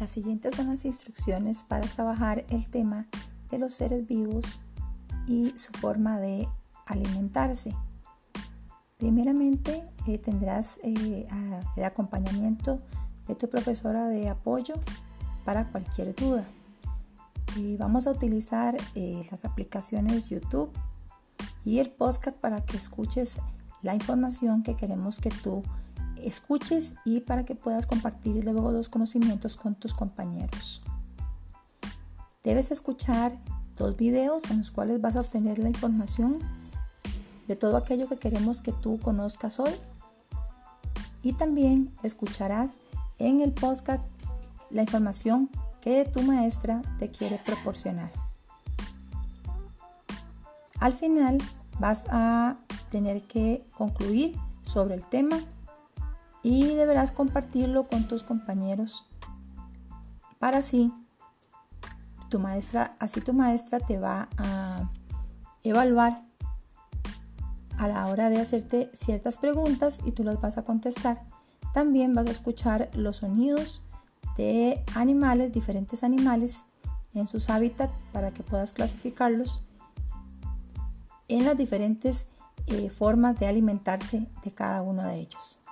Las siguientes son las instrucciones para trabajar el tema de los seres vivos y su forma de alimentarse. Primeramente eh, tendrás eh, el acompañamiento de tu profesora de apoyo para cualquier duda. Y vamos a utilizar eh, las aplicaciones YouTube y el podcast para que escuches la información que queremos que tú escuches y para que puedas compartir luego los conocimientos con tus compañeros. Debes escuchar dos videos en los cuales vas a obtener la información de todo aquello que queremos que tú conozcas hoy. Y también escucharás en el podcast la información que tu maestra te quiere proporcionar. Al final vas a tener que concluir sobre el tema y deberás compartirlo con tus compañeros para así tu maestra, así tu maestra te va a evaluar a la hora de hacerte ciertas preguntas y tú las vas a contestar. También vas a escuchar los sonidos de animales, diferentes animales en sus hábitats para que puedas clasificarlos en las diferentes eh, formas de alimentarse de cada uno de ellos.